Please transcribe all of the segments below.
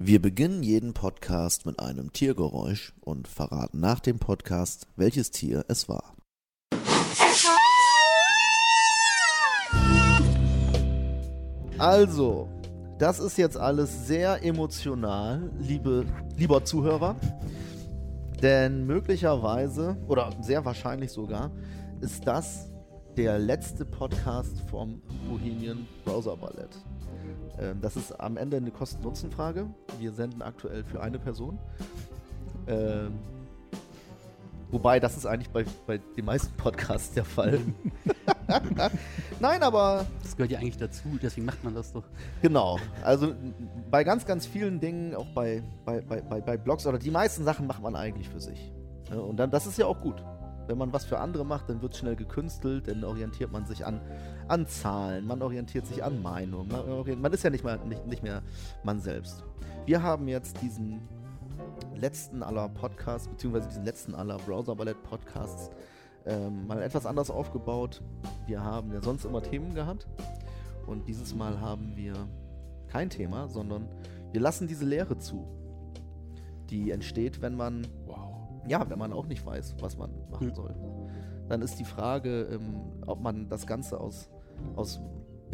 Wir beginnen jeden Podcast mit einem Tiergeräusch und verraten nach dem Podcast, welches Tier es war. Also, das ist jetzt alles sehr emotional, liebe, lieber Zuhörer. Denn möglicherweise, oder sehr wahrscheinlich sogar, ist das der letzte Podcast vom Bohemian Browser Ballett. Ähm, das ist am Ende eine Kosten-Nutzen-Frage. Wir senden aktuell für eine Person. Ähm, wobei, das ist eigentlich bei, bei den meisten Podcasts der Fall. Nein, aber. Das gehört ja eigentlich dazu, deswegen macht man das doch. Genau. Also bei ganz, ganz vielen Dingen, auch bei, bei, bei, bei, Blogs oder die meisten Sachen macht man eigentlich für sich. Und dann, das ist ja auch gut. Wenn man was für andere macht, dann wird schnell gekünstelt, dann orientiert man sich an, an Zahlen, man orientiert sich an Meinung. Man, man ist ja nicht, mal, nicht, nicht mehr man selbst. Wir haben jetzt diesen letzten aller Podcasts, beziehungsweise diesen letzten aller Browser-Ballett-Podcasts ähm, mal etwas anders aufgebaut. Wir haben ja sonst immer Themen gehabt und dieses Mal haben wir kein Thema, sondern wir lassen diese Leere zu, die entsteht, wenn man Wow. ja, wenn man auch nicht weiß, was man machen Hm. soll. Dann ist die Frage, ähm, ob man das Ganze aus, aus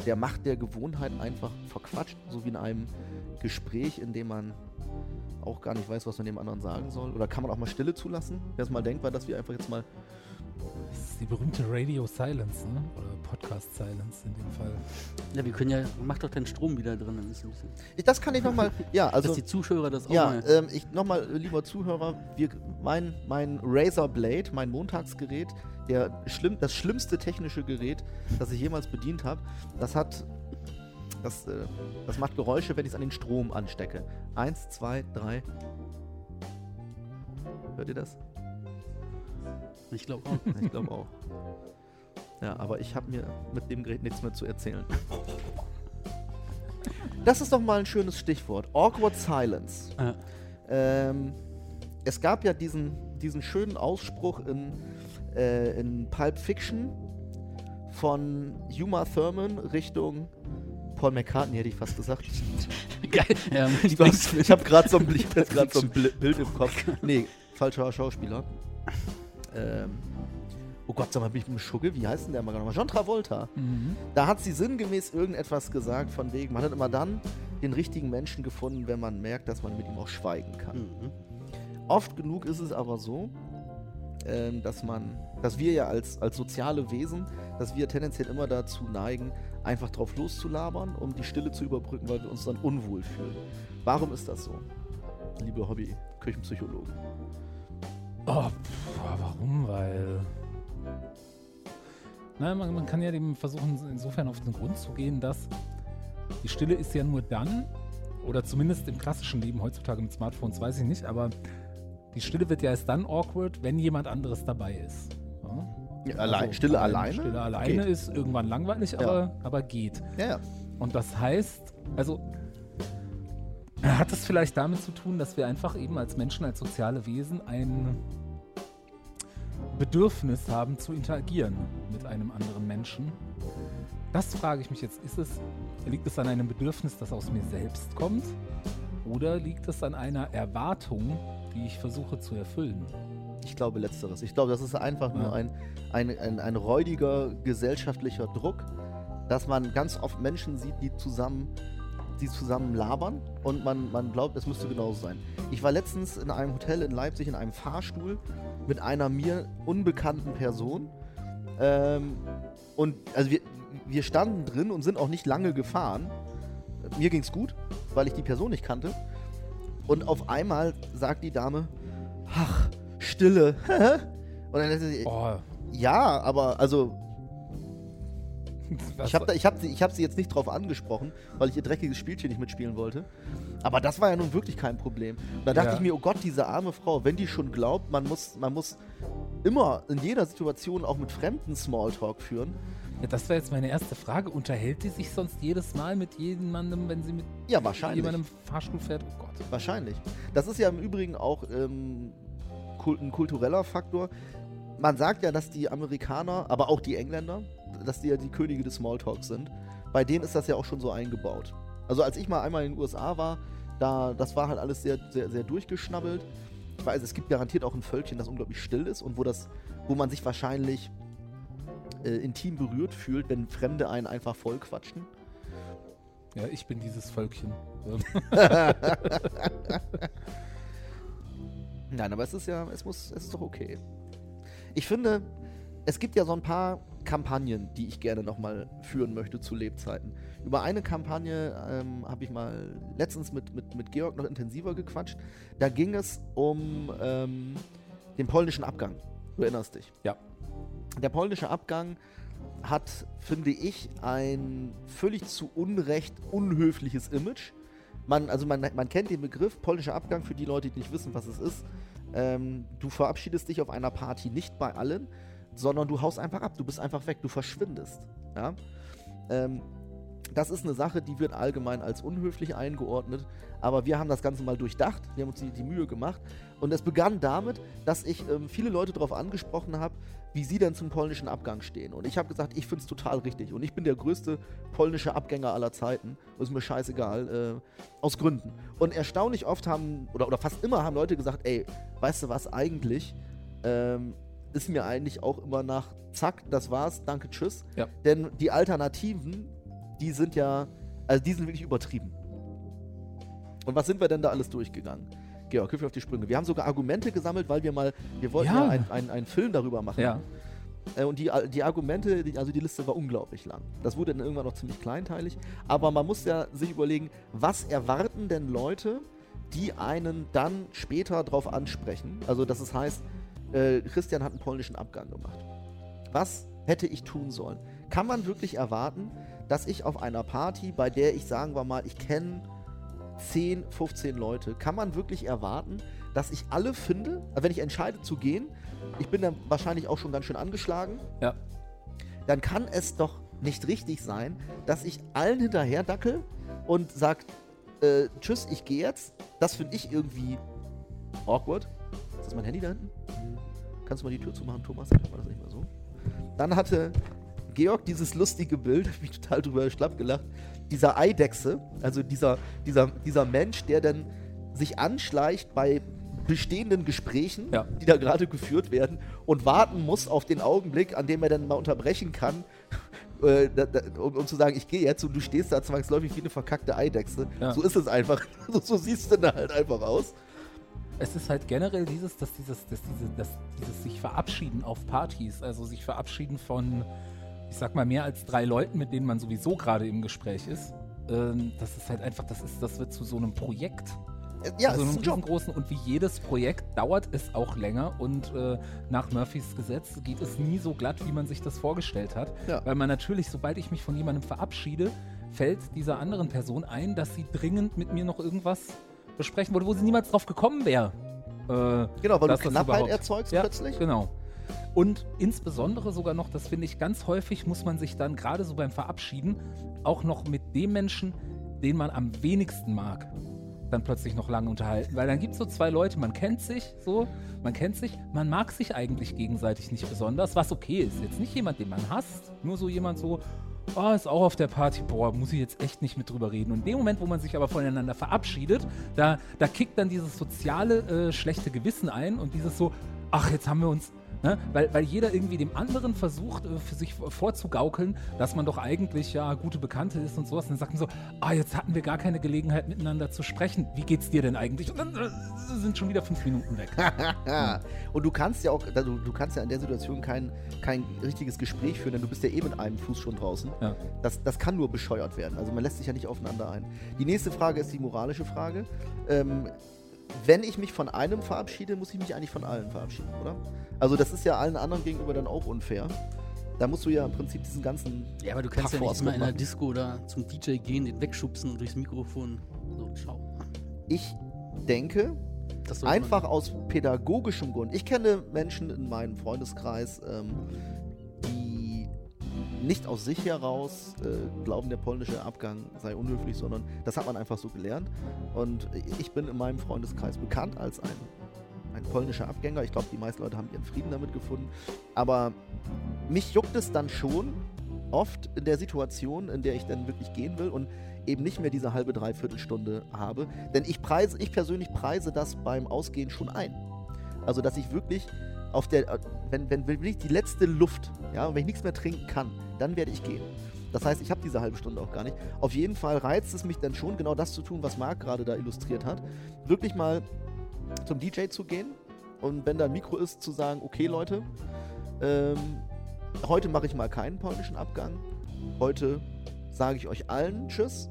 der Macht der Gewohnheit einfach verquatscht, so wie in einem Gespräch, in dem man auch gar nicht weiß, was man dem anderen sagen soll. Oder kann man auch mal Stille zulassen? Wäre es mal denkbar, dass wir einfach jetzt mal. Die berühmte Radio Silence, ne? Oder Podcast Silence in dem Fall. Ja, wir können ja, mach doch den Strom wieder drin, dann ist ein bisschen. Ich, das kann ich nochmal. Ja, also. dass die Zuschauer das auch Ja, mal. ähm, ich nochmal, lieber Zuhörer, wir, mein, mein Razer Blade, mein Montagsgerät, der schlimm, das schlimmste technische Gerät, das ich jemals bedient habe, das hat. Das, äh, das macht Geräusche, wenn ich es an den Strom anstecke. Eins, zwei, drei. Hört ihr das? Ich glaube auch. Ich glaube auch. Ja, aber ich habe mir mit dem Gerät nichts mehr zu erzählen. Das ist doch mal ein schönes Stichwort. Awkward Silence. Ja. Ähm, es gab ja diesen, diesen schönen Ausspruch in, äh, in Pulp Fiction von Uma Thurman Richtung Paul McCartney, hätte ich fast gesagt. Geil. Ja, Ich, ich habe gerade so ein, Bli- ich hab so ein Bild im Kopf. Nee, falscher Schauspieler. Ähm, oh Gott, sag mal, bin ich mit dem Schugge? Wie heißt denn der mal nochmal? John Travolta. Mhm. Da hat sie sinngemäß irgendetwas gesagt von wegen, man hat immer dann den richtigen Menschen gefunden, wenn man merkt, dass man mit ihm auch schweigen kann. Mhm. Oft genug ist es aber so, ähm, dass man, dass wir ja als, als soziale Wesen, dass wir tendenziell immer dazu neigen, einfach drauf loszulabern, um die Stille zu überbrücken, weil wir uns dann unwohl fühlen. Warum ist das so, liebe Hobby-Küchenpsychologen? Oh, pff, warum? Weil. Na, man, man kann ja dem versuchen, insofern auf den Grund zu gehen, dass die Stille ist ja nur dann, oder zumindest im klassischen Leben heutzutage mit Smartphones, weiß ich nicht, aber die Stille wird ja erst dann awkward, wenn jemand anderes dabei ist. Ja? Allein, Stille allein- alleine? Stille alleine Geht. ist irgendwann langweilig, aber, aber geht. Ja, ja. Und das heißt, also hat es vielleicht damit zu tun, dass wir einfach eben als Menschen, als soziale Wesen ein Bedürfnis haben zu interagieren mit einem anderen Menschen. Das frage ich mich jetzt, ist es, liegt es an einem Bedürfnis, das aus mir selbst kommt? Oder liegt es an einer Erwartung, die ich versuche zu erfüllen? Ich glaube letzteres. Ich glaube, das ist einfach nur Ja. ein, ein, ein, ein räudiger gesellschaftlicher Druck, dass man ganz oft Menschen sieht, die zusammen, die zusammen labern und man, man glaubt, es müsste genauso sein. Ich war letztens in einem Hotel in Leipzig in einem Fahrstuhl mit einer mir unbekannten Person. Ähm, und also wir, wir standen drin und sind auch nicht lange gefahren. Mir ging's gut, weil ich die Person nicht kannte. Und auf einmal sagt die Dame, ach, Stille. und dann ich, Oh, ja, aber also ich habe ich hab sie, ich hab sie jetzt nicht drauf angesprochen, weil ich ihr dreckiges Spielchen nicht mitspielen wollte. Aber das war ja nun wirklich kein Problem. Und da dachte Ja. ich mir, oh Gott, diese arme Frau, wenn die schon glaubt, man muss, man muss immer in jeder Situation auch mit Fremden Smalltalk führen. Ja, das wäre jetzt meine erste Frage. Unterhält die sich sonst jedes Mal mit jemandem, wenn sie mit Ja, wahrscheinlich. jemandem Fahrstuhl fährt? Oh Gott. Wahrscheinlich. Das ist ja im Übrigen auch ähm, ein kultureller Faktor. Man sagt ja, dass die Amerikaner, aber auch die Engländer, dass die ja die Könige des Smalltalks sind. Bei denen ist das ja auch schon so eingebaut. Also als ich mal einmal in den USA war, Da, das war halt alles sehr, sehr, sehr durchgeschnabbelt. Ich weiß, es gibt garantiert auch ein Völkchen, das unglaublich still ist und wo, das, wo man sich wahrscheinlich äh, intim berührt fühlt, wenn Fremde einen einfach voll quatschen. Ja, ich bin dieses Völkchen. Nein, aber es ist ja, es muss, es ist doch okay. Ich finde, es gibt ja so ein paar Kampagnen, die ich gerne nochmal führen möchte zu Lebzeiten. Über eine Kampagne ähm, habe ich mal letztens mit, mit, mit Georg noch intensiver gequatscht. Da ging es um ähm, den polnischen Abgang. Du erinnerst dich? Ja. Der polnische Abgang hat, finde ich, ein völlig zu Unrecht unhöfliches Image. Man, also man, man kennt den Begriff polnischer Abgang für die Leute, die nicht wissen, was es ist. Ähm, du verabschiedest dich auf einer Party nicht bei allen, sondern du haust einfach ab. Du bist einfach weg, du verschwindest. Ja? Ähm, das ist eine Sache, die wird allgemein als unhöflich eingeordnet, aber wir haben das Ganze mal durchdacht, wir haben uns die, die Mühe gemacht und es begann damit, dass ich ähm, viele Leute darauf angesprochen habe, wie sie denn zum polnischen Abgang stehen. Und ich habe gesagt, ich finde es total richtig und ich bin der größte polnische Abgänger aller Zeiten, ist mir scheißegal, äh, aus Gründen. Und erstaunlich oft haben, oder, oder fast immer haben Leute gesagt, ey, weißt du was, eigentlich ähm, ist mir eigentlich auch immer nach, zack, das war's, danke, tschüss. Ja. Denn die Alternativen, die sind ja, also die sind wirklich übertrieben. Und was sind wir denn da alles durchgegangen? Georg, hilf mir auf die Sprünge. Wir haben sogar Argumente gesammelt, weil wir mal, wir wollten ja, Ja. einen, einen, einen Film darüber machen. Ja. Äh, Und die, die Argumente, die, also die Liste war unglaublich lang. Das wurde dann irgendwann noch ziemlich kleinteilig. Aber man muss ja sich überlegen, was erwarten denn Leute, die einen dann später drauf ansprechen? Also, dass es heißt, äh, Christian hat einen polnischen Abgang gemacht. Was hätte ich tun sollen? Kann man wirklich erwarten, dass ich auf einer Party, bei der ich, sagen wir mal, ich kenne 10, 15 Leute, kann man wirklich erwarten, dass ich alle finde, also wenn ich entscheide zu gehen, ich bin dann wahrscheinlich auch schon ganz schön angeschlagen, Ja. dann kann es doch nicht richtig sein, dass ich allen hinterher dackel und sag, äh, tschüss, ich gehe jetzt. Das finde ich irgendwie awkward. Ist das mein Handy da hinten? Kannst du mal die Tür zumachen, Thomas? Dann war das nicht mehr so. Dann hatte Georg dieses lustige Bild, hab mich total drüber schlapp gelacht, dieser Eidechse, also dieser, dieser, dieser Mensch, der dann sich anschleicht bei bestehenden Gesprächen, Ja. die da gerade geführt werden und warten muss auf den Augenblick, an dem er dann mal unterbrechen kann, äh, da, da, um, um zu sagen, ich gehe jetzt und du stehst da zwangsläufig wie eine verkackte Eidechse. Ja. So ist es einfach. So, so siehst du dann halt einfach aus. Es ist halt generell dieses, dass dieses, dass diese, dass dieses sich verabschieden auf Partys, also sich verabschieden von, ich sag mal, mehr als drei Leuten, mit denen man sowieso gerade im Gespräch ist. Ähm, das ist halt einfach, das ist, das wird zu so einem Projekt. Äh, Ja, also einem riesengroßen und wie jedes Projekt dauert es auch länger und äh, nach Murphys Gesetz geht es nie so glatt, wie man sich das vorgestellt hat. Ja. Weil man natürlich, sobald ich mich von jemandem verabschiede, fällt dieser anderen Person ein, dass sie dringend mit mir noch irgendwas besprechen wollte, wo sie niemals drauf gekommen wäre. Äh, Genau, weil du Knappheit erzeugst ja, plötzlich. Genau. Und insbesondere sogar noch, das finde ich ganz häufig, muss man sich dann gerade so beim Verabschieden auch noch mit dem Menschen, den man am wenigsten mag, dann plötzlich noch lange unterhalten. Weil dann gibt es so zwei Leute, man kennt sich so, man kennt sich, man mag sich eigentlich gegenseitig nicht besonders, was okay ist. Jetzt nicht jemand, den man hasst, nur so jemand so, oh, ist auch auf der Party, boah, muss ich jetzt echt nicht mit drüber reden. Und in dem Moment, wo man sich aber voneinander verabschiedet, da, da kickt dann dieses soziale äh, schlechte Gewissen ein und dieses so, ach, jetzt haben wir uns, ne? weil, weil jeder irgendwie dem anderen versucht, äh, für sich vorzugaukeln, dass man doch eigentlich ja gute Bekannte ist und sowas. Und dann sagt man so, ah, jetzt hatten wir gar keine Gelegenheit miteinander zu sprechen. Wie geht's dir denn eigentlich? Und dann äh, sind schon wieder fünf Minuten weg. Ja. Und du kannst ja auch, also du kannst ja in der Situation kein, kein richtiges Gespräch führen, denn du bist ja eh mit einem Fuß schon draußen. Ja. Das, das kann nur bescheuert werden. Also man lässt sich ja nicht aufeinander ein. Die nächste Frage ist die moralische Frage. Ähm, wenn ich mich von einem verabschiede, muss ich mich eigentlich von allen verabschieden, oder? Also das ist ja allen anderen gegenüber dann auch unfair. Da musst du ja im Prinzip diesen ganzen. Ja, aber du kannst ja nicht immer in einer. Disco oder zum DJ gehen, den wegschubsen und durchs Mikrofon. So, ciao. Ich denke, Einfach aus pädagogischem Grund. Ich kenne Menschen in meinem Freundeskreis, ähm, nicht aus sich heraus äh, glauben, der polnische Abgang sei unhöflich, sondern das hat man einfach so gelernt. Und ich bin in meinem Freundeskreis bekannt als ein, ein polnischer Abgänger. Ich glaube, die meisten Leute haben ihren Frieden damit gefunden. Aber mich juckt es dann schon, oft in der Situation, in der ich dann wirklich gehen will und eben nicht mehr diese halbe, dreiviertel Stunde habe. Denn ich preise, ich persönlich preise das beim Ausgehen schon ein. Also, dass ich wirklich auf der, äh, wenn, wenn wirklich die letzte Luft, ja, wenn ich nichts mehr trinken kann, dann werde ich gehen. Das heißt, ich habe diese halbe Stunde auch gar nicht. Auf jeden Fall reizt es mich dann schon, genau das zu tun, was Marc gerade da illustriert hat. Wirklich mal zum DJ zu gehen und wenn da ein Mikro ist, zu sagen, okay Leute, ähm, heute mache ich mal keinen polnischen Abgang. Heute sage ich euch allen Tschüss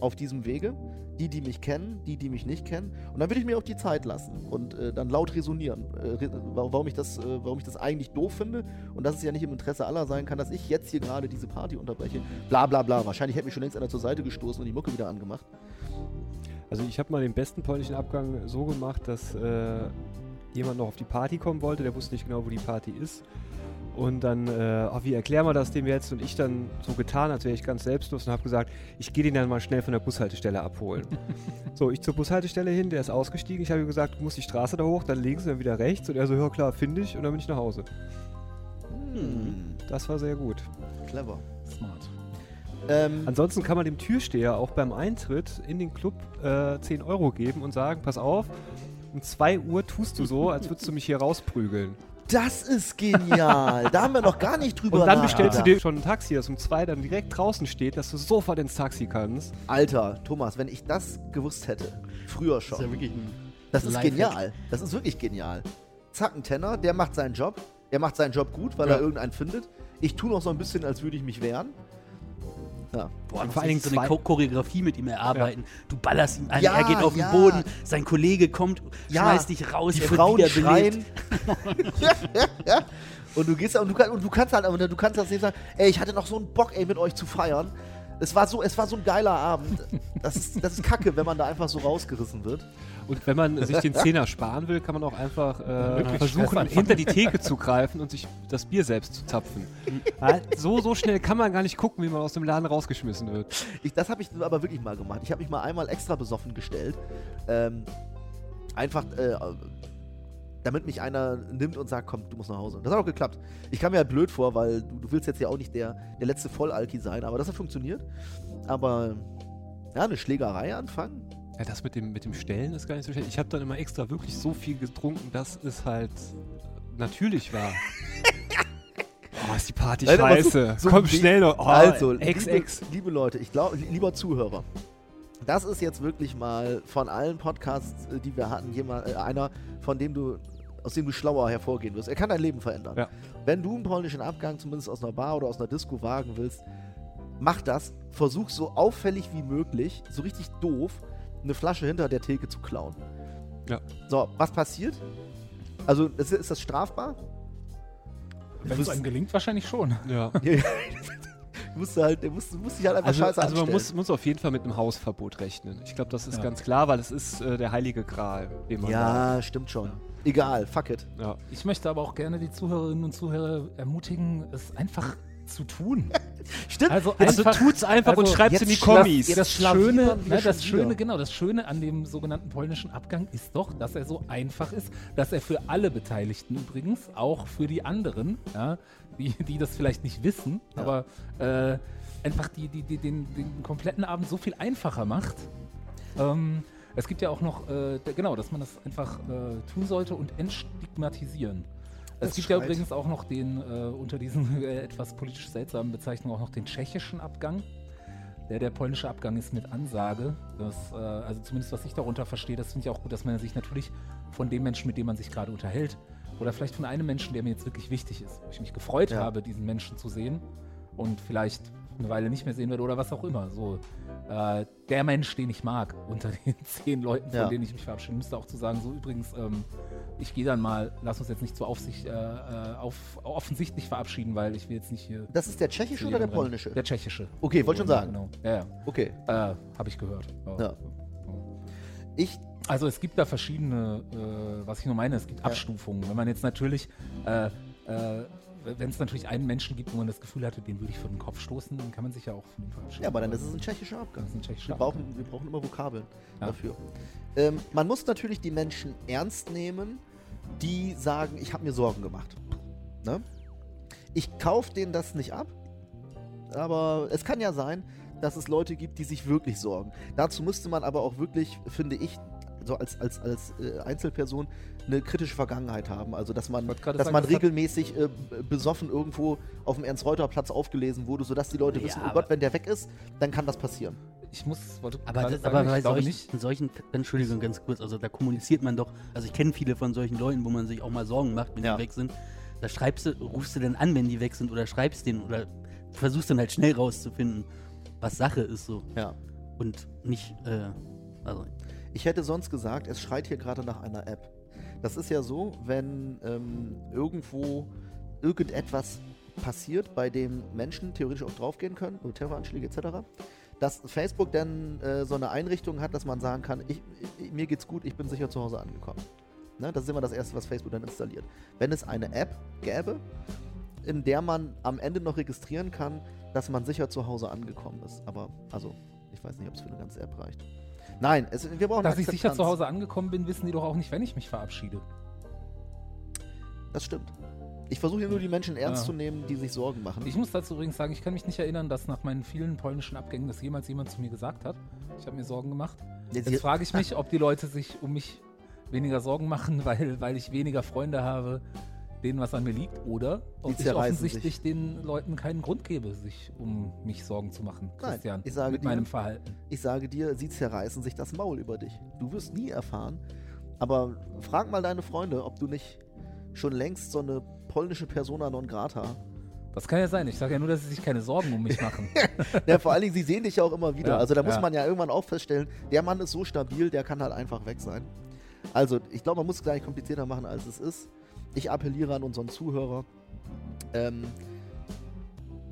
auf diesem Wege. Die, die mich kennen, die, die mich nicht kennen. Und dann würde ich mir auch die Zeit lassen und äh, dann laut resonieren, äh, warum, ich das, äh, warum ich das eigentlich doof finde und dass es ja nicht im Interesse aller sein kann, dass ich jetzt hier gerade diese Party unterbreche. Bla bla bla. Wahrscheinlich hätte mich schon längst einer zur Seite gestoßen und die Mucke wieder angemacht. Also ich habe mal den besten polnischen Abgang so gemacht, dass äh, jemand noch auf die Party kommen wollte, der wusste nicht genau, wo die Party ist. Und dann, äh, oh, wie erklären wir das dem jetzt? Und ich dann so getan, als wäre ich ganz selbstlos und habe gesagt, ich gehe den dann mal schnell von der Bushaltestelle abholen. so, ich zur Bushaltestelle hin, der ist ausgestiegen. Ich habe ihm gesagt, du musst die Straße da hoch, dann links und dann wieder rechts. Und er so, ja klar, finde ich. Und dann bin ich nach Hause. Hm, Das war sehr gut. clever. Smart. Ähm, Ansonsten kann man dem Türsteher auch beim Eintritt in den Club äh, 10 Euro geben und sagen, pass auf, um 2 Uhr tust du so, als würdest du mich hier rausprügeln. Das ist genial. da haben wir noch gar nicht drüber Und dann bestellst du dir schon ein Taxi, das um 2 dann direkt draußen steht, dass du sofort ins Taxi kannst. Alter, Thomas, wenn ich das gewusst hätte, früher Das ist ja schon, wirklich ein das ist Lifehack. genial. Das ist wirklich genial. Zack, ein Tenner, der macht seinen Job. Er macht seinen Job gut, weil Ja. er irgendeinen findet. Ich tue noch so ein bisschen, als würde ich mich wehren. Ja. Boah, Und vor allen Dingen so eine Cho Choreografie mit ihm erarbeiten. Du ballerst ihm ein, Ja, er geht auf den ja. Boden, sein Kollege kommt, Ja, schmeißt dich raus, Die er Frauen wird schreien. ja, ja, ja. Und du gehst und du, und du kannst halt, aber du kannst das nicht sagen, ey, ich hatte noch so einen Bock, ey, mit euch zu feiern. Es war so, es war so ein geiler Abend. Das ist, das ist kacke, wenn man da einfach so rausgerissen wird. Und wenn man sich den Zehner sparen will, kann man auch einfach äh, versuchen, hinter die Theke zu greifen und sich das Bier selbst zu zapfen. So, so schnell kann man gar nicht gucken, wie man aus dem Laden rausgeschmissen wird. Ich, das habe ich aber wirklich mal gemacht. Ich habe mich mal einmal extra besoffen gestellt. Ähm, einfach, äh, damit mich einer nimmt und sagt, komm, du musst nach Hause. Das hat auch geklappt. Ich kam mir halt blöd vor, weil du, du willst jetzt ja auch nicht der, der letzte Vollalki sein, aber das hat funktioniert. Aber ja, eine Schlägerei anfangen. Ja, das mit dem, mit dem Stellen ist gar nicht so schlecht. Ich habe dann immer extra wirklich so viel getrunken, dass es halt natürlich war. Oh, ist die Party Nein, aber so- scheiße. so Komm schnell noch. Oh, also, ex, liebe, ex. liebe Leute, ich glaube, lieber Zuhörer, das ist jetzt wirklich mal von allen Podcasts, äh, die wir hatten, jemand, äh, einer, von dem du, aus dem du schlauer hervorgehen wirst. Er kann dein Leben verändern. Ja. Wenn du einen polnischen Abgang zumindest aus einer Bar oder aus einer Disco wagen willst, mach das. Versuch so auffällig wie möglich, so richtig doof, eine Flasche hinter der Theke zu klauen. Ja. So, was passiert? Also, ist, ist das strafbar? Wenn es einem gelingt, wahrscheinlich schon. Ja. Du musst halt, du musst, du musst dich halt einfach Also, scheiße also man muss, muss auf jeden Fall mit einem Hausverbot rechnen. Ich glaube, das ist Ja. ganz klar, weil es ist äh, der heilige Gral, den man Ja, stimmt schon. Egal, fuck it. Ja. Ich möchte aber auch gerne die Zuhörerinnen und Zuhörer ermutigen, es einfach zu tun. Stimmt. Also, Also einfach, tut's einfach und also schreibt's jetzt in die Kommis. das Schöne, ne, das Schöne, genau, das Schöne an dem sogenannten polnischen Abgang ist doch, dass er so einfach ist, dass er für alle Beteiligten übrigens, auch für die anderen, ja, die, die das vielleicht nicht wissen, Ja. aber äh, einfach die, die, die den, den kompletten Abend so viel einfacher macht. Ähm, es gibt ja auch noch, äh, genau, dass man das einfach äh, tun sollte und entstigmatisieren. Es Das gibt ja schreit. übrigens auch noch den, äh, unter diesen etwas politisch seltsamen Bezeichnungen, auch noch den tschechischen Abgang. Der, der polnische Abgang ist mit Ansage. Das, äh, also zumindest was ich darunter verstehe, das finde ich auch gut, dass man sich natürlich von dem Menschen, mit dem man sich gerade unterhält, oder vielleicht von einem Menschen, der mir jetzt wirklich wichtig ist, wo ich mich gefreut Ja. habe, diesen Menschen zu sehen und vielleicht eine Weile nicht mehr sehen werde oder was auch immer. So, äh, der Mensch, den ich mag, unter den zehn Leuten, von Ja. denen ich mich verabschiede, müsste auch zu sagen, so übrigens, ähm, ich gehe dann mal, lass uns jetzt nicht so auf sich, äh, äh, auf, offensichtlich verabschieden, weil ich will jetzt nicht hier. Das ist der tschechische oder der polnische? Der tschechische. Okay, wollte schon sagen. Genau. Ja, Okay. ja. Äh, Habe ich gehört. Ja. Ich, Also es gibt da verschiedene, äh, was ich nur meine, es gibt Ja. Abstufungen. Wenn man jetzt natürlich, äh, äh, wenn es natürlich einen Menschen gibt, wo man das Gefühl hatte, den würde ich vor den Kopf stoßen, dann kann man sich ja auch von ihm verabschieden. ja, aber dann ist es ein tschechischer Abgang. Ein tschechischer Wir brauchen, wir brauchen immer Vokabeln Ja. dafür. Ähm, man muss natürlich die Menschen ernst nehmen, die sagen, ich habe mir Sorgen gemacht. Ne? Ich kaufe denen das nicht ab. aber es kann ja sein, dass es Leute gibt, die sich wirklich sorgen. Dazu müsste man aber auch wirklich, finde ich, so als, als, als äh, Einzelperson eine kritische Vergangenheit haben. Also, dass man, dass sagen, man das regelmäßig äh, besoffen irgendwo auf dem Ernst-Reuter-Platz aufgelesen wurde, sodass die Leute Ja, wissen, oh Gott, wenn der weg ist, dann kann das passieren. Ich muss, wollte Aber, das, sagen, aber bei solchen, nicht. solchen, Entschuldigung, ganz kurz, also da kommuniziert man doch, also ich kenne viele von solchen Leuten, wo man sich auch mal Sorgen macht, wenn Ja. die weg sind. Da schreibst du, rufst du denn an, wenn die weg sind oder schreibst denen oder versuchst dann halt schnell rauszufinden, was Sache ist so Ja. und nicht, äh, also Ich hätte sonst gesagt, es schreit hier gerade nach einer App. Das ist ja so, wenn ähm, irgendwo irgendetwas passiert, bei dem Menschen theoretisch auch draufgehen können, Terroranschläge etc., dass Facebook dann äh, so eine Einrichtung hat, dass man sagen kann, ich, ich, mir geht's gut, ich bin sicher zu Hause angekommen. Ne? Das ist immer das Erste, was Facebook dann installiert. Wenn es eine App gäbe, in der man am Ende noch registrieren kann, dass man sicher zu Hause angekommen ist. Aber, also, ich weiß nicht, ob es für eine ganze App reicht. Nein, es, wir brauchen Dass ich sicher zu Hause angekommen bin, wissen die doch auch nicht, wenn ich mich verabschiede. Das stimmt. Ich versuche hier nur die Menschen ernst Ja. zu nehmen, die sich Sorgen machen. Ich muss dazu übrigens sagen, ich kann mich nicht erinnern, dass nach meinen vielen polnischen Abgängen das jemals jemand zu mir gesagt hat. Ich habe mir Sorgen gemacht. Jetzt- Jetzt frage ich mich, ob die Leute sich um mich weniger Sorgen machen, weil, weil ich weniger Freunde habe, denen was an mir liegt, oder ob ich offensichtlich den Leuten keinen Grund gebe, sich um mich Sorgen zu machen, Nein, Christian, ich sage mit dir- meinem Verhalten. Ich sage dir, sie zerreißen sich das Maul über dich. Du wirst nie erfahren. Aber frag mal deine Freunde, ob du nicht schon längst so eine polnische Persona non grata. Das kann ja sein. Ich sage ja nur, dass sie sich keine Sorgen um mich machen. ja, vor allen Dingen, sie sehen dich ja auch immer wieder. Ja, also da muss ja. man ja irgendwann auch feststellen, der Mann ist so stabil, der kann halt einfach weg sein. Also, ich glaube, man muss es gar nicht komplizierter machen, als es ist. Ich appelliere an unseren Zuhörer. Ähm,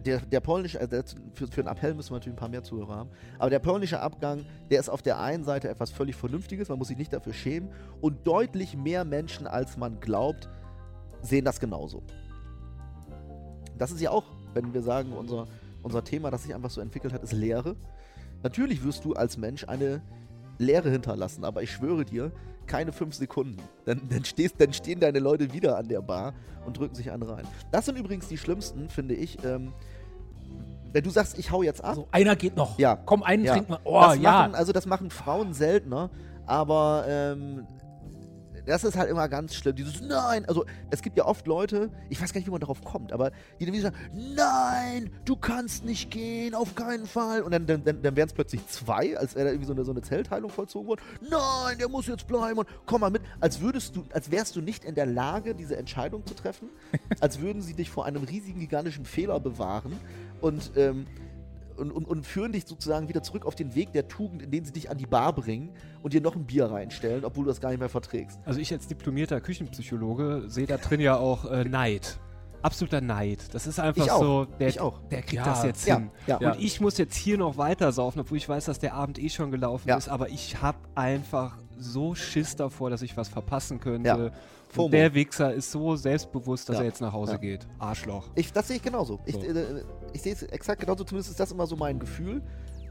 der, der polnische, also der, für, für einen Appell müssen wir natürlich ein paar mehr Zuhörer haben, aber der polnische Abgang, der ist auf der einen Seite etwas völlig Vernünftiges, man muss sich nicht dafür schämen und deutlich mehr Menschen, als man glaubt, sehen das genauso. Das ist ja auch, wenn wir sagen, unser, unser Thema, das sich einfach so entwickelt hat, ist Lehre. Natürlich wirst du als Mensch eine Lehre hinterlassen, aber ich schwöre dir, keine fünf Sekunden. Dann, dann, stehst, dann stehen deine Leute wieder an der Bar und drücken sich einen rein. Das sind übrigens die schlimmsten, finde ich. Ähm, wenn du sagst, ich hau jetzt ab, Also einer geht noch. Ja. Komm, einen Ja. trinken wir. Oh, das ja. machen, also das machen Frauen seltener, aber ähm, das ist halt immer ganz schlimm. Dieses Nein, also es gibt ja oft Leute, ich weiß gar nicht, wie man darauf kommt, aber die dann wieder sagen, nein, du kannst nicht gehen, auf keinen Fall. Und dann, dann, dann, dann wären es plötzlich zwei, als wäre da irgendwie so eine, so eine Zellteilung vollzogen worden. Nein, der muss jetzt bleiben und komm mal mit. Als würdest du, als wärst du nicht in der Lage, diese Entscheidung zu treffen, als würden sie dich vor einem riesigen, gigantischen Fehler bewahren und ähm, und, und, und führen dich sozusagen wieder zurück auf den Weg der Tugend, indem sie dich an die Bar bringen und dir noch ein Bier reinstellen, obwohl du das gar nicht mehr verträgst. Also ich als diplomierter Küchenpsychologe sehe da drin ja auch äh, Neid. Absoluter Neid. Das ist einfach Ich auch. so, der, Ich auch. der kriegt Ja, das jetzt Ja, hin. ja. Ja. Und ich muss jetzt hier noch weiter saufen, obwohl ich weiß, dass der Abend eh schon gelaufen Ja. ist, aber ich habe einfach so Schiss davor, dass ich was verpassen könnte. FOMO. Der Wichser ist so selbstbewusst, dass Ja. er jetzt nach Hause Ja. geht. Arschloch. Ich, das sehe ich genauso. Ich, So. äh, ich sehe es exakt genauso, zumindest ist das immer so mein Gefühl,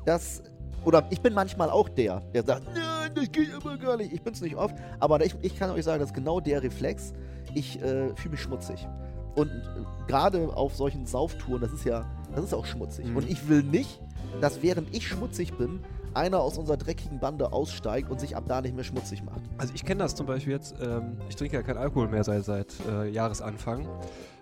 dass. Oder ich bin manchmal auch der, der sagt, nein, das geht aber gar nicht. Ich bin es nicht oft, aber ich, ich kann euch sagen, das ist genau der Reflex. Ich äh, fühle mich schmutzig. Und äh, gerade auf solchen Sauftouren, das ist ja, das ist auch schmutzig. Mhm. Und ich will nicht, dass während ich schmutzig bin, einer aus unserer dreckigen Bande aussteigt und sich ab da nicht mehr schmutzig macht. Also ich kenne das zum Beispiel jetzt, ähm, ich trinke ja keinen Alkohol mehr seit, seit äh, Jahresanfang.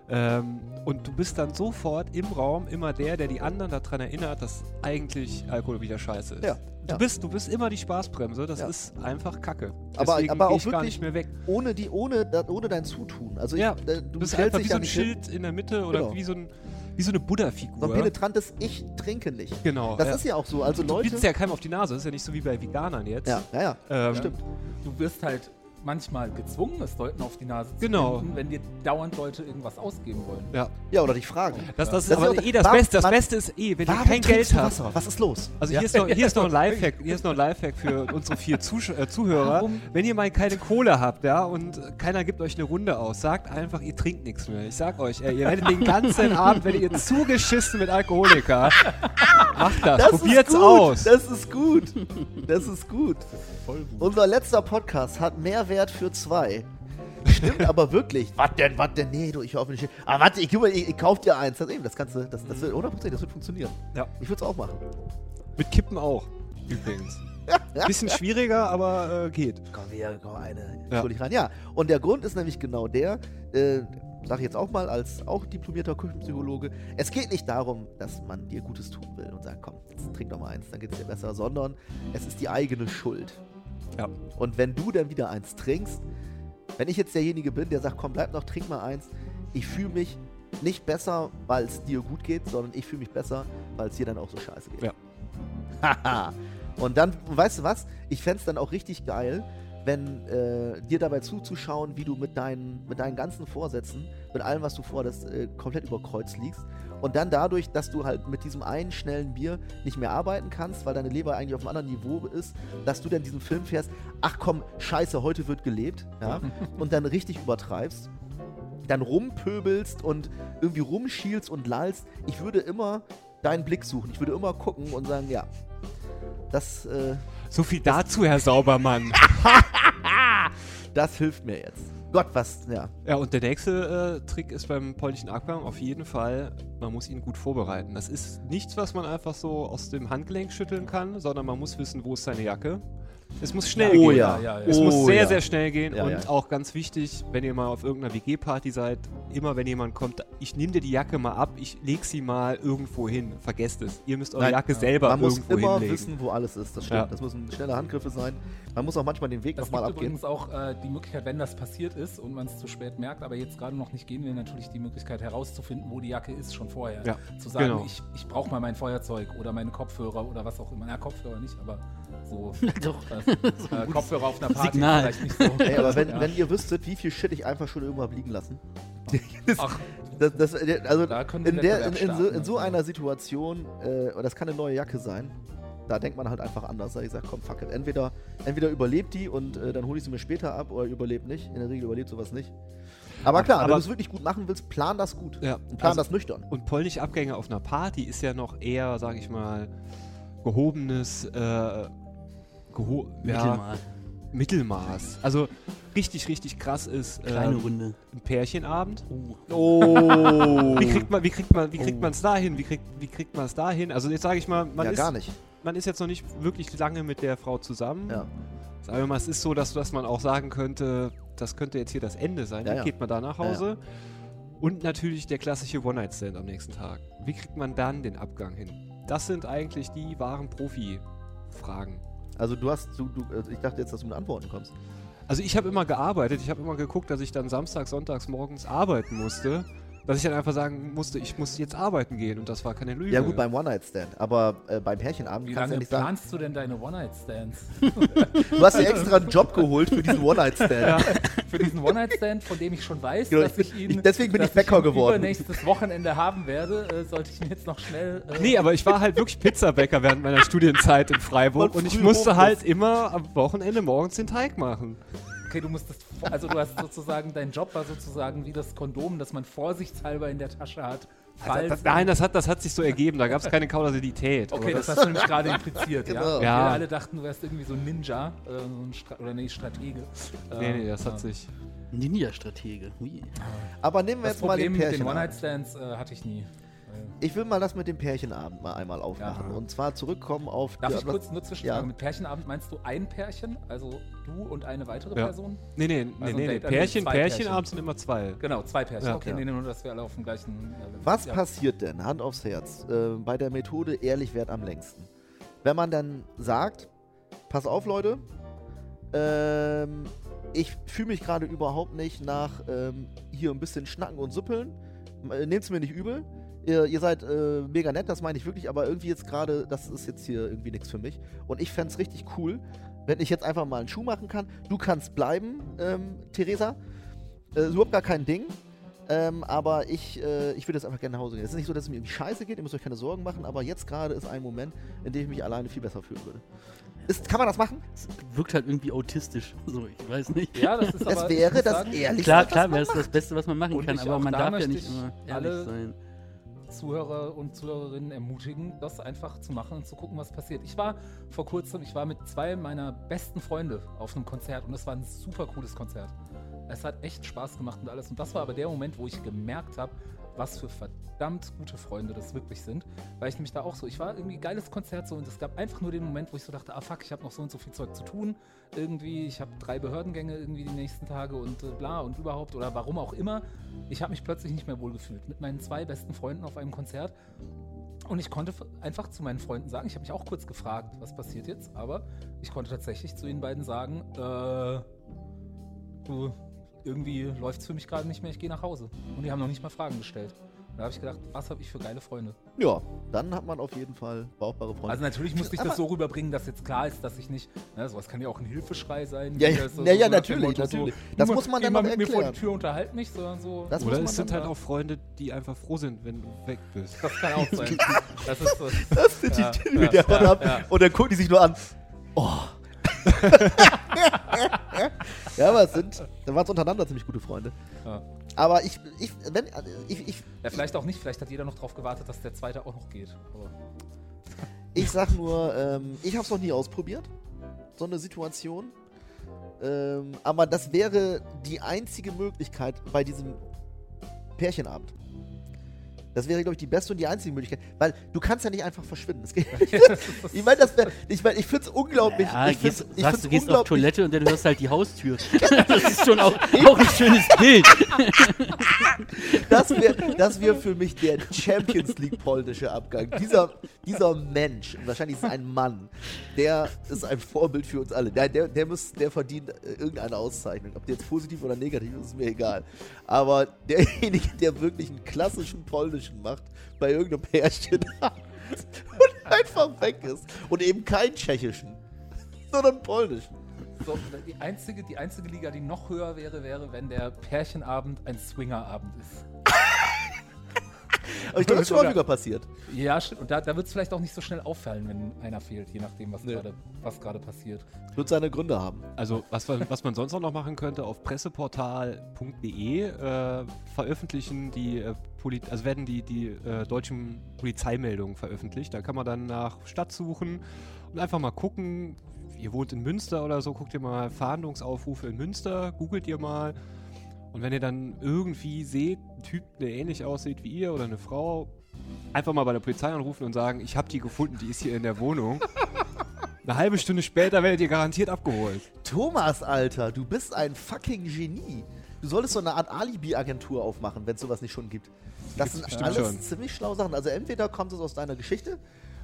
Ähm, und du bist dann sofort im Raum immer der, der die anderen daran erinnert, dass eigentlich Alkohol wieder scheiße ist. Ja, Du, ja. Bist, du bist immer die Spaßbremse, das Ja. ist einfach Kacke. Aber- Deswegen aber auch wirklich- nicht mehr weg. Ohne, die, ohne, ohne dein Zutun. Also ich, Ja, äh, Du bist einfach wie so ein hin. Schild in der Mitte oder Genau. wie so, ein, wie so eine Buddha-Figur. So ein penetrantes Ich trinke nicht. Genau. Das ja. ist ja auch so. Also du Leute. bietest ja keinem auf die Nase, das ist ja nicht so wie bei Veganern jetzt. Ja, ja, ja. Ähm, Stimmt. Du wirst halt manchmal gezwungen, es Leuten auf die Nase zu Genau. binden, wenn dir dauernd Leute irgendwas ausgeben wollen. Ja. Ja, oder dich fragen. Das, das ist Das ist aber eh das Warum- Beste. Das Beste ist eh, wenn ihr kein Geld habt. Wasser? Was ist los? Also Ja. hier, ist noch, hier, ist noch ein Lifehack, hier ist noch ein Lifehack für unsere vier Zusch äh, Zuhörer. Warum? Wenn ihr mal keine Kohle habt, ja, und keiner gibt euch eine Runde aus, sagt einfach, ihr trinkt nichts mehr. Ich sag euch, ey, ihr werdet den ganzen Abend, werdet ihr zugeschissen mit Alkoholiker. Macht das, Das probiert's ist gut. aus. Das ist gut. Das ist gut. Voll gut. Unser letzter Podcast hat Mehrwert für zwei. Stimmt aber wirklich. Was denn, was denn? Nee, du, ich hoffe nicht. Aber warte, ich, ich, ich kauf dir eins. Das, eben, das kannst du, das, das wird 100%, das wird funktionieren. Ja. Ich würde es auch machen. Mit Kippen auch, übrigens. Bisschen schwieriger, aber äh, geht. Komm her, komm eine. Ja. Ja. rein. Ja, und der Grund ist nämlich genau der, äh, sage ich jetzt auch mal als auch diplomierter Küchenpsychologe, es geht nicht darum, dass man dir Gutes tun will und sagt, komm, jetzt trink doch mal eins, dann geht es dir besser, sondern es ist die eigene Schuld. Ja. Und wenn du dann wieder eins trinkst, wenn ich jetzt derjenige bin, der sagt, komm, bleib noch, trink mal eins, ich fühle mich nicht besser, weil es dir gut geht, sondern ich fühle mich besser, weil es dir dann auch so scheiße geht. Ja. Haha. Und dann, weißt du was? Ich fände es dann auch richtig geil, wenn äh, dir dabei zuzuschauen, wie du mit deinen, mit deinen ganzen Vorsätzen, mit allem, was du vorhast, äh, komplett über Kreuz liegst. Und dann dadurch, dass du halt mit diesem einen schnellen Bier nicht mehr arbeiten kannst, weil deine Leber eigentlich auf einem anderen Niveau ist, dass du dann diesen Film fährst, ach komm, scheiße, heute wird gelebt, ja, und dann richtig übertreibst, dann rumpöbelst und irgendwie rumschielst und lallst. Ich würde immer deinen Blick suchen. Ich würde immer gucken und sagen, ja, das, äh, So viel dazu, Herr Saubermann. das hilft mir jetzt. Gott, was, ja. Ja, und der nächste äh, Trick ist beim polnischen Abgang auf jeden Fall, man muss ihn gut vorbereiten. Das ist nichts, was man einfach so aus dem Handgelenk schütteln kann, sondern man muss wissen, wo ist seine Jacke. Es muss schnell Oh gehen. ja. ja, ja. Es Oh muss sehr, ja. sehr schnell gehen Ja, und ja. auch ganz wichtig, wenn ihr mal auf irgendeiner WG-Party seid, immer wenn jemand kommt, ich nehme dir die Jacke mal ab, ich leg sie mal irgendwo hin. Vergesst es. Ihr müsst eure Nein, Jacke selber Man muss irgendwo immer hinlegen. wissen, wo alles ist. Das stimmt. Ja. Das müssen schnelle Handgriffe sein. Man muss auch manchmal den Weg Es nochmal gibt abgehen. übrigens auch äh, die Möglichkeit, wenn das passiert ist und man es zu spät merkt, aber jetzt gerade noch nicht gehen will, natürlich die Möglichkeit herauszufinden, wo die Jacke ist, schon vorher. Ja, Zu sagen, genau. ich, ich brauche mal mein Feuerzeug oder meine Kopfhörer oder was auch immer. Na, Kopfhörer nicht, aber so Doch. äh, äh, Kopfhörer auf einer Party Signal. vielleicht nicht so. Ey, aber wenn, Ja. wenn ihr wüsstet, wie viel Shit ich einfach schon irgendwo hab liegen lassen. das, Ach, das, das, also da können wir in, der, in, in, so, in so einer Situation, äh, das kann eine neue Jacke sein, da denkt man halt einfach anders. Da ich sage, komm, fuck it. Entweder, entweder überlebt die und äh, dann hole ich sie mir später ab oder überlebt nicht. In der Regel überlebt sowas nicht. Aber klar, Aber- wenn du es wirklich gut machen willst, plan das gut. Ja, Und plan also- das nüchtern. Und polnische Abgänge auf einer Party ist ja noch eher, sag ich mal, gehobenes äh, geho ja, Mittelmaß. Mittelmaß. Also richtig, richtig krass ist Kleine ähm, Runde. ein Pärchenabend. Oh. Oh. Wie kriegt man, wie kriegt man, wie kriegt Oh. man es dahin? Wie kriegt, wie kriegt man es dahin? Also jetzt sage ich mal, man ja, ist, gar nicht. man ist jetzt noch nicht wirklich lange mit der Frau zusammen. Ja. Sagen wir mal, es ist so, dass, dass man auch sagen könnte, das könnte jetzt hier das Ende sein. Ja, Dann ja. geht man da nach Ja, ja. Hause. Und natürlich der klassische One-Night-Stand am nächsten Tag. Wie kriegt man dann den Abgang hin? Das sind eigentlich die wahren Profi-Fragen. Also du hast, du, du, also ich dachte jetzt, dass du mit Antworten kommst. Also ich habe immer gearbeitet, ich habe immer geguckt, dass ich dann samstags, sonntags morgens arbeiten musste. Dass ich dann einfach sagen musste, ich muss jetzt arbeiten gehen und das war keine Lüge. Ja gut, beim One-Night-Stand. Aber äh, beim Pärchenabend Wie kannst du ja nicht sagen, planst du denn deine One-Night-Stands? du hast dir extra einen Job geholt für diesen One-Night-Stand. Für diesen One-Night-Stand, von dem ich schon weiß, Genau, dass ich ihn ich- deswegen bin ich Bäcker ihn geworden. nächstes Wochenende haben werde, äh, sollte ich mir jetzt noch schnell... Äh, Nee, aber ich war halt wirklich Pizzabäcker während meiner Studienzeit in Freiburg Und und ich musste halt immer am Wochenende morgens den Teig machen. Okay, du musstest, also du hast sozusagen, dein Job war sozusagen wie das Kondom, das man vorsichtshalber in der Tasche hat. falls- Das, nein, das hat, das hat sich so ergeben, da gab es keine Kausalität. Okay, Aber das hast du nämlich gerade impliziert, Genau. ja? Und Ja. Wir alle dachten, du wärst irgendwie so ein Ninja äh, so ein oder nee, Stratege. Nee, nee, das ja. hat sich. Ninja-Stratege. Ui. Aber nehmen wir Das jetzt mal den Problem mit den. One-Night-Stands äh, hatte ich nie. Äh, Ich will mal das mit dem Pärchenabend mal einmal aufmachen. Ja. Und zwar zurückkommen auf... Darf die- ich kurz nur zwischenfragen? Ja. Mit Pärchenabend meinst du ein Pärchen, also du und eine weitere Ja. Person? Nee, nee, nee, Also nee, nee. Also Pärchen, Pärchenabend Pärchen. sind immer zwei. Genau, zwei Pärchen. Ja. okay, Ja. nee, nee, nur, dass wir alle auf dem gleichen Level Was ja. passiert denn, Hand aufs Herz, äh, bei der Methode ehrlich wert am längsten? Wenn man dann sagt, pass auf Leute, ähm, ich fühle mich gerade überhaupt nicht nach ähm, hier ein bisschen schnacken und suppeln, äh, nehmt's mir nicht übel. Ihr, ihr seid äh, mega nett, das meine ich wirklich, aber irgendwie jetzt gerade, das ist jetzt hier irgendwie nichts für mich. Und ich fände es richtig cool, wenn ich jetzt einfach mal einen Schuh machen kann. Du kannst bleiben, ähm, Theresa. Äh, ist überhaupt gar kein Ding. Ähm, aber ich, äh, ich würde jetzt einfach gerne nach Hause gehen. Es ist nicht so, dass es mir irgendwie scheiße geht, ihr müsst euch keine Sorgen machen, aber jetzt gerade ist ein Moment, in dem ich mich alleine viel besser fühlen würde. Ist, kann man das machen? Es wirkt halt irgendwie autistisch. So, ich weiß nicht. Ja, das ist aber, ich wäre das sagen, ehrlich Klar, klar wäre es das Beste, was man machen Und kann, aber man da darf ja nicht ich immer ehrlich sein. Zuhörer und Zuhörerinnen ermutigen, das einfach zu machen und zu gucken, was passiert. Ich war vor kurzem, ich war mit zwei meiner besten Freunde auf einem Konzert und das war ein super cooles Konzert. Es hat echt Spaß gemacht und alles. Und das war aber der Moment, wo ich gemerkt habe, was für verdammt gute Freunde das wirklich sind. Weil ich mich da auch so, ich war irgendwie geiles Konzert so und es gab einfach nur den Moment, wo ich so dachte, ah fuck, ich habe noch so und so viel Zeug zu tun. Irgendwie, ich habe drei Behördengänge irgendwie die nächsten Tage und äh, bla und überhaupt oder warum auch immer. Ich habe mich plötzlich nicht mehr wohlgefühlt mit meinen zwei besten Freunden auf einem Konzert. Und ich konnte einfach zu meinen Freunden sagen, ich habe mich auch kurz gefragt, was passiert jetzt, aber ich konnte tatsächlich zu ihnen beiden sagen, äh, du, irgendwie läuft es für mich gerade nicht mehr, ich gehe nach Hause. Und die haben noch nicht mal Fragen gestellt. Da habe ich gedacht, was habe ich für geile Freunde. Ja, dann hat man auf jeden Fall brauchbare Freunde. Also natürlich musste ich das so rüberbringen, dass jetzt klar ist, dass ich nicht, ne, sowas kann ja auch ein Hilfeschrei sein. Ja, ja, das ja, ja, nach dem natürlich, natürlich. Das "Du, muss man dann mal mit mir vor die erklären. Tür, unterhalt mich, sondern so. Das Oder es sind halt auch Freunde, die einfach froh sind, wenn du weg bist. das kann auch sein. Das ist so. Das sind die, Ja, die ja, der ja, ab ja. und dann gucken die sich nur an. Oh. Ja, aber es sind, dann waren es untereinander ziemlich gute Freunde. Ja. Aber ich, ich, wenn, ich, ich, Ja, vielleicht auch nicht, vielleicht hat jeder noch drauf gewartet, dass der zweite auch noch geht. Aber ich sag nur, ähm, ich habe es noch nie ausprobiert, so eine Situation. Ähm, aber das wäre die einzige Möglichkeit bei diesem Pärchenabend. Das wäre, glaube ich, die beste und die einzige Möglichkeit. Weil du kannst ja nicht einfach verschwinden. Das geht nicht. ich meine, das wär, ich, mein, ich finde es unglaublich. Ja, ich find's, ich sagst, find's du gehst auf Toilette und dann hörst halt die Haustür. Das ist schon auch, auch ein schönes Bild. Das wäre das wär für mich der Champions League polnische Abgang. Dieser, dieser Mensch, und wahrscheinlich ist es ein Mann, der ist ein Vorbild für uns alle. Der, der, der, muss, der verdient äh, irgendeine Auszeichnung. Ob der jetzt positiv oder negativ ist, ist mir egal. Aber derjenige, der wirklich einen klassischen polnischen macht, bei irgendeinem Pärchen und einfach weg ist. Und eben keinen tschechischen, sondern polnischen. so, die, einzige, die einzige Liga, die noch höher wäre, wäre, wenn der Pärchenabend ein Swingerabend ist. Aber ich glaube, das ist schon häufiger passiert. Ja, stimmt. Und da, da wird es vielleicht auch nicht so schnell auffallen, wenn einer fehlt, je nachdem, was Nee. gerade passiert. Wird seine Gründe haben. Also, was, was man sonst auch noch machen könnte, auf presseportal.de äh, veröffentlichen die, äh, Poli also werden die, die äh, deutschen Polizeimeldungen veröffentlicht. Da kann man dann nach Stadt suchen und einfach mal gucken. Ihr wohnt in Münster oder so, guckt ihr mal Fahndungsaufrufe in Münster, googelt ihr mal. Und wenn ihr dann irgendwie seht, einen Typ, der ähnlich aussieht wie ihr oder eine Frau, einfach mal bei der Polizei anrufen und sagen, ich habe die gefunden, die ist hier in der Wohnung. Eine halbe Stunde später werdet ihr garantiert abgeholt. Thomas, Alter, du bist ein fucking Genie. Du solltest so eine Art Alibi-Agentur aufmachen, wenn es sowas nicht schon gibt. Das sind bestimmt alles schon. ziemlich schlaue Sachen. Also entweder kommt es aus deiner Geschichte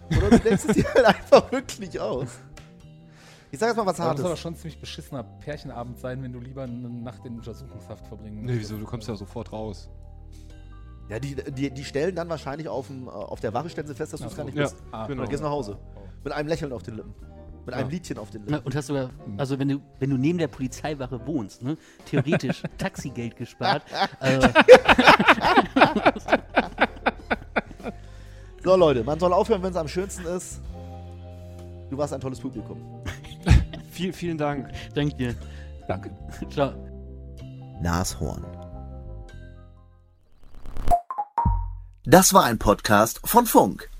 oder du denkst es dir halt einfach wirklich aus. Ich sag jetzt mal was Das muss aber Hartes. schon ein ziemlich beschissener Pärchenabend sein, wenn du lieber eine Nacht in Untersuchungshaft verbringen Nee, wieso? Du kommst ja sofort raus. Ja, die, die, die stellen dann wahrscheinlich auf, dem, äh, auf der Wache stellen sie fest, dass du es so. gar nicht Ja, bist. Ah, genau. Dann gehst du nach Hause. Mit einem Lächeln auf den Lippen. Mit einem Ja. Liedchen auf den Na, Lippen. und hast sogar, also wenn du, wenn du neben der Polizeiwache wohnst, ne, theoretisch Taxigeld gespart. Also, So, Leute, man soll aufhören, wenn es am schönsten ist. Du warst ein tolles Publikum. Viel, vielen Dank. danke dir. Danke. Ciao. Nashorn. Das war ein Podcast von Funk.